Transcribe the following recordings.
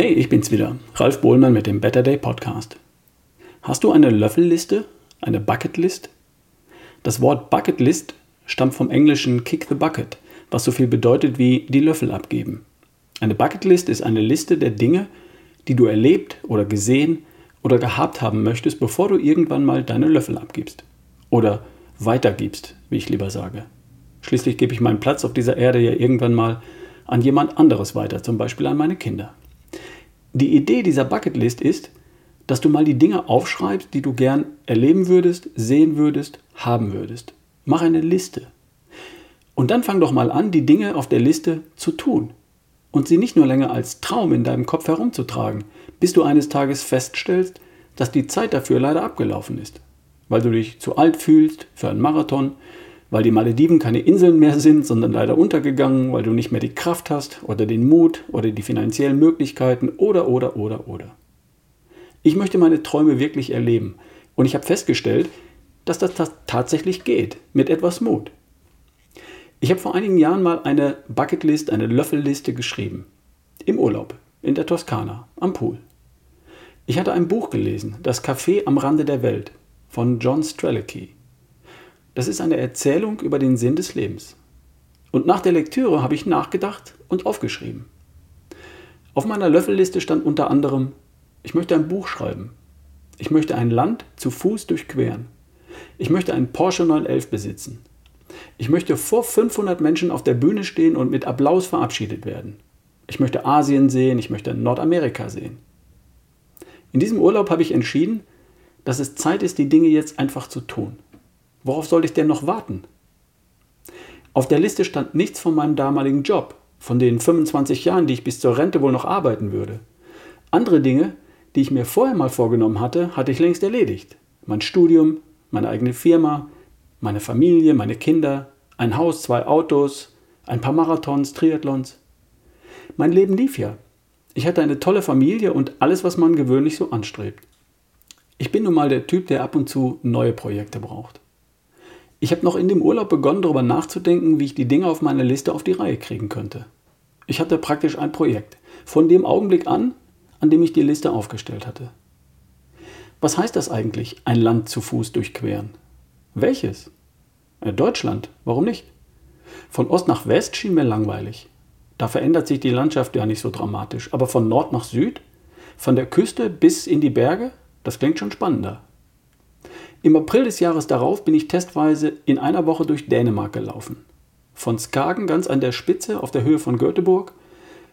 Hey, ich bin's wieder, Ralf Bohlmann mit dem Better Day Podcast. Hast du eine Löffelliste, eine Bucketlist? Das Wort Bucketlist stammt vom englischen Kick the Bucket, was so viel bedeutet wie die Löffel abgeben. Eine Bucketlist ist eine Liste der Dinge, die du erlebt oder gesehen oder gehabt haben möchtest, bevor du irgendwann mal deine Löffel abgibst. Oder weitergibst, wie ich lieber sage. Schließlich gebe ich meinen Platz auf dieser Erde ja irgendwann mal an jemand anderes weiter, zum Beispiel an meine Kinder. Die Idee dieser Bucketlist ist, dass du mal die Dinge aufschreibst, die du gern erleben würdest, sehen würdest, haben würdest. Mach eine Liste. Und dann fang doch mal an, die Dinge auf der Liste zu tun. Und sie nicht nur länger als Traum in deinem Kopf herumzutragen, bis du eines Tages feststellst, dass die Zeit dafür leider abgelaufen ist. Weil du dich zu alt fühlst für einen Marathon, weil die Malediven keine Inseln mehr sind, sondern leider untergegangen, weil du nicht mehr die Kraft hast oder den Mut oder die finanziellen Möglichkeiten oder oder oder oder. Ich möchte meine Träume wirklich erleben und ich habe festgestellt, dass das tatsächlich geht, mit etwas Mut. Ich habe vor einigen Jahren mal eine Bucketlist, eine Löffelliste geschrieben. Im Urlaub, in der Toskana, am Pool. Ich hatte ein Buch gelesen, Das Café am Rande der Welt von John Strelicky. Das ist eine Erzählung über den Sinn des Lebens. Und nach der Lektüre habe ich nachgedacht und aufgeschrieben. Auf meiner Löffelliste stand unter anderem, ich möchte ein Buch schreiben. Ich möchte ein Land zu Fuß durchqueren. Ich möchte einen Porsche 911 besitzen. Ich möchte vor 500 Menschen auf der Bühne stehen und mit Applaus verabschiedet werden. Ich möchte Asien sehen, ich möchte Nordamerika sehen. In diesem Urlaub habe ich entschieden, dass es Zeit ist, die Dinge jetzt einfach zu tun. Worauf soll ich denn noch warten? Auf der Liste stand nichts von meinem damaligen Job, von den 25 Jahren, die ich bis zur Rente wohl noch arbeiten würde. Andere Dinge, die ich mir vorher mal vorgenommen hatte, hatte ich längst erledigt. Mein Studium, meine eigene Firma, meine Familie, meine Kinder, ein Haus, zwei Autos, ein paar Marathons, Triathlons. Mein Leben lief ja. Ich hatte eine tolle Familie und alles, was man gewöhnlich so anstrebt. Ich bin nun mal der Typ, der ab und zu neue Projekte braucht. Ich habe noch in dem Urlaub begonnen, darüber nachzudenken, wie ich die Dinge auf meiner Liste auf die Reihe kriegen könnte. Ich hatte praktisch ein Projekt. Von dem Augenblick an, an dem ich die Liste aufgestellt hatte. Was heißt das eigentlich, ein Land zu Fuß durchqueren? Welches? Äh, Deutschland, warum nicht? Von Ost nach West schien mir langweilig. Da verändert sich die Landschaft ja nicht so dramatisch. Aber von Nord nach Süd? Von der Küste bis in die Berge? Das klingt schon spannender. Im April des Jahres darauf bin ich testweise in einer Woche durch Dänemark gelaufen. Von Skagen ganz an der Spitze auf der Höhe von Göteborg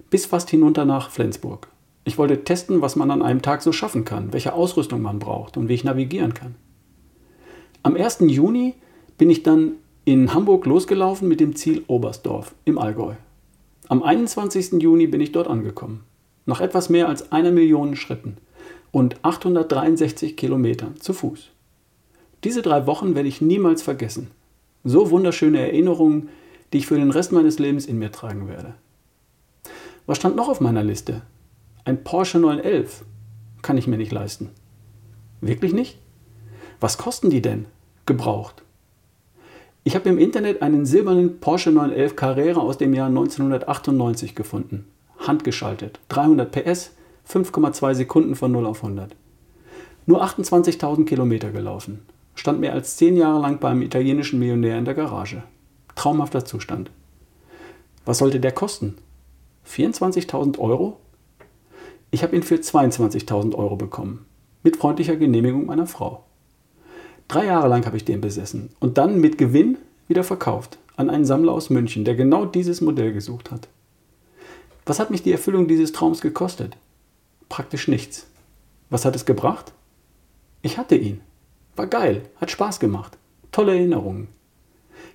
bis fast hinunter nach Flensburg. Ich wollte testen, was man an einem Tag so schaffen kann, welche Ausrüstung man braucht und wie ich navigieren kann. Am 1. Juni bin ich dann in Hamburg losgelaufen mit dem Ziel Oberstdorf im Allgäu. Am 21. Juni bin ich dort angekommen. Nach etwas mehr als einer Million Schritten und 863 Kilometern zu Fuß. Diese drei Wochen werde ich niemals vergessen. So wunderschöne Erinnerungen, die ich für den Rest meines Lebens in mir tragen werde. Was stand noch auf meiner Liste? Ein Porsche 911 kann ich mir nicht leisten. Wirklich nicht? Was kosten die denn? Gebraucht. Ich habe im Internet einen silbernen Porsche 911 Carrera aus dem Jahr 1998 gefunden. Handgeschaltet. 300 PS, 5,2 Sekunden von 0 auf 100. Nur 28.000 Kilometer gelaufen stand mehr als zehn Jahre lang beim italienischen Millionär in der Garage. Traumhafter Zustand. Was sollte der kosten? 24.000 Euro? Ich habe ihn für 22.000 Euro bekommen, mit freundlicher Genehmigung meiner Frau. Drei Jahre lang habe ich den besessen und dann mit Gewinn wieder verkauft an einen Sammler aus München, der genau dieses Modell gesucht hat. Was hat mich die Erfüllung dieses Traums gekostet? Praktisch nichts. Was hat es gebracht? Ich hatte ihn. War geil, hat Spaß gemacht. Tolle Erinnerungen.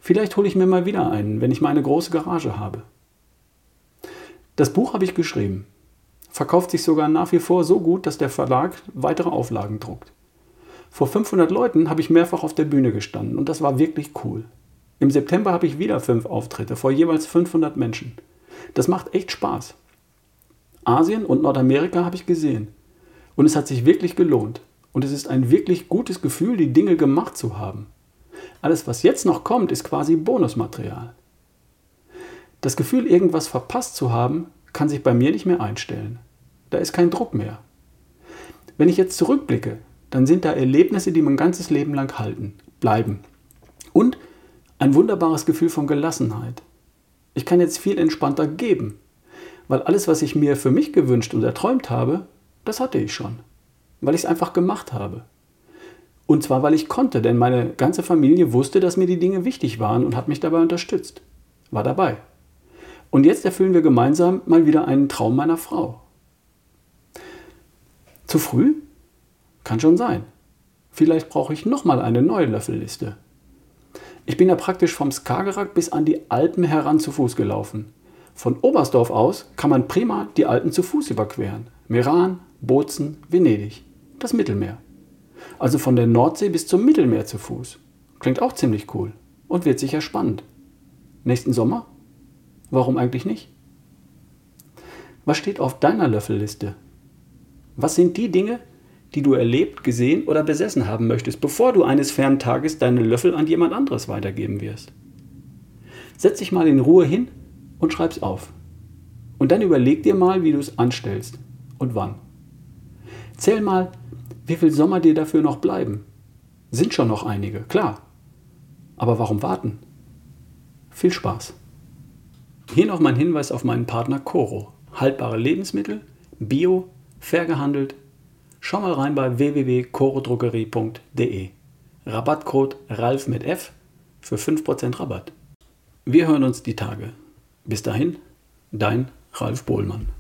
Vielleicht hole ich mir mal wieder einen, wenn ich mal eine große Garage habe. Das Buch habe ich geschrieben. Verkauft sich sogar nach wie vor so gut, dass der Verlag weitere Auflagen druckt. Vor 500 Leuten habe ich mehrfach auf der Bühne gestanden und das war wirklich cool. Im September habe ich wieder fünf Auftritte vor jeweils 500 Menschen. Das macht echt Spaß. Asien und Nordamerika habe ich gesehen. Und es hat sich wirklich gelohnt. Und es ist ein wirklich gutes Gefühl, die Dinge gemacht zu haben. Alles, was jetzt noch kommt, ist quasi Bonusmaterial. Das Gefühl, irgendwas verpasst zu haben, kann sich bei mir nicht mehr einstellen. Da ist kein Druck mehr. Wenn ich jetzt zurückblicke, dann sind da Erlebnisse, die mein ganzes Leben lang halten, bleiben. Und ein wunderbares Gefühl von Gelassenheit. Ich kann jetzt viel entspannter geben, weil alles, was ich mir für mich gewünscht und erträumt habe, das hatte ich schon, weil ich es einfach gemacht habe. Und zwar, weil ich konnte, denn meine ganze Familie wusste, dass mir die Dinge wichtig waren und hat mich dabei unterstützt. War dabei. Und jetzt erfüllen wir gemeinsam mal wieder einen Traum meiner Frau. Zu früh? Kann schon sein. Vielleicht brauche ich nochmal eine neue Löffelliste. Ich bin ja praktisch vom Skagerrak bis an die Alpen heran zu Fuß gelaufen. Von Oberstdorf aus kann man prima die Alpen zu Fuß überqueren. Meran, Bozen, Venedig. Das Mittelmeer. Also von der Nordsee bis zum Mittelmeer zu Fuß. Klingt auch ziemlich cool und wird sicher spannend. Nächsten Sommer? Warum eigentlich nicht? Was steht auf deiner Löffelliste? Was sind die Dinge, die du erlebt, gesehen oder besessen haben möchtest, bevor du eines fernen Tages deine Löffel an jemand anderes weitergeben wirst? Setz dich mal in Ruhe hin und schreib's auf. Und dann überleg dir mal, wie du es anstellst und wann. Zähl mal, wie viel Sommer dir dafür noch bleiben. Sind schon noch einige, klar. Aber warum warten? Viel Spaß. Hier noch mein Hinweis auf meinen Partner Coro. Haltbare Lebensmittel, bio, fair gehandelt. Schau mal rein bei www.corodrogerie.de. Rabattcode RALF mit F für 5% Rabatt. Wir hören uns die Tage. Bis dahin, dein Ralf Bohlmann.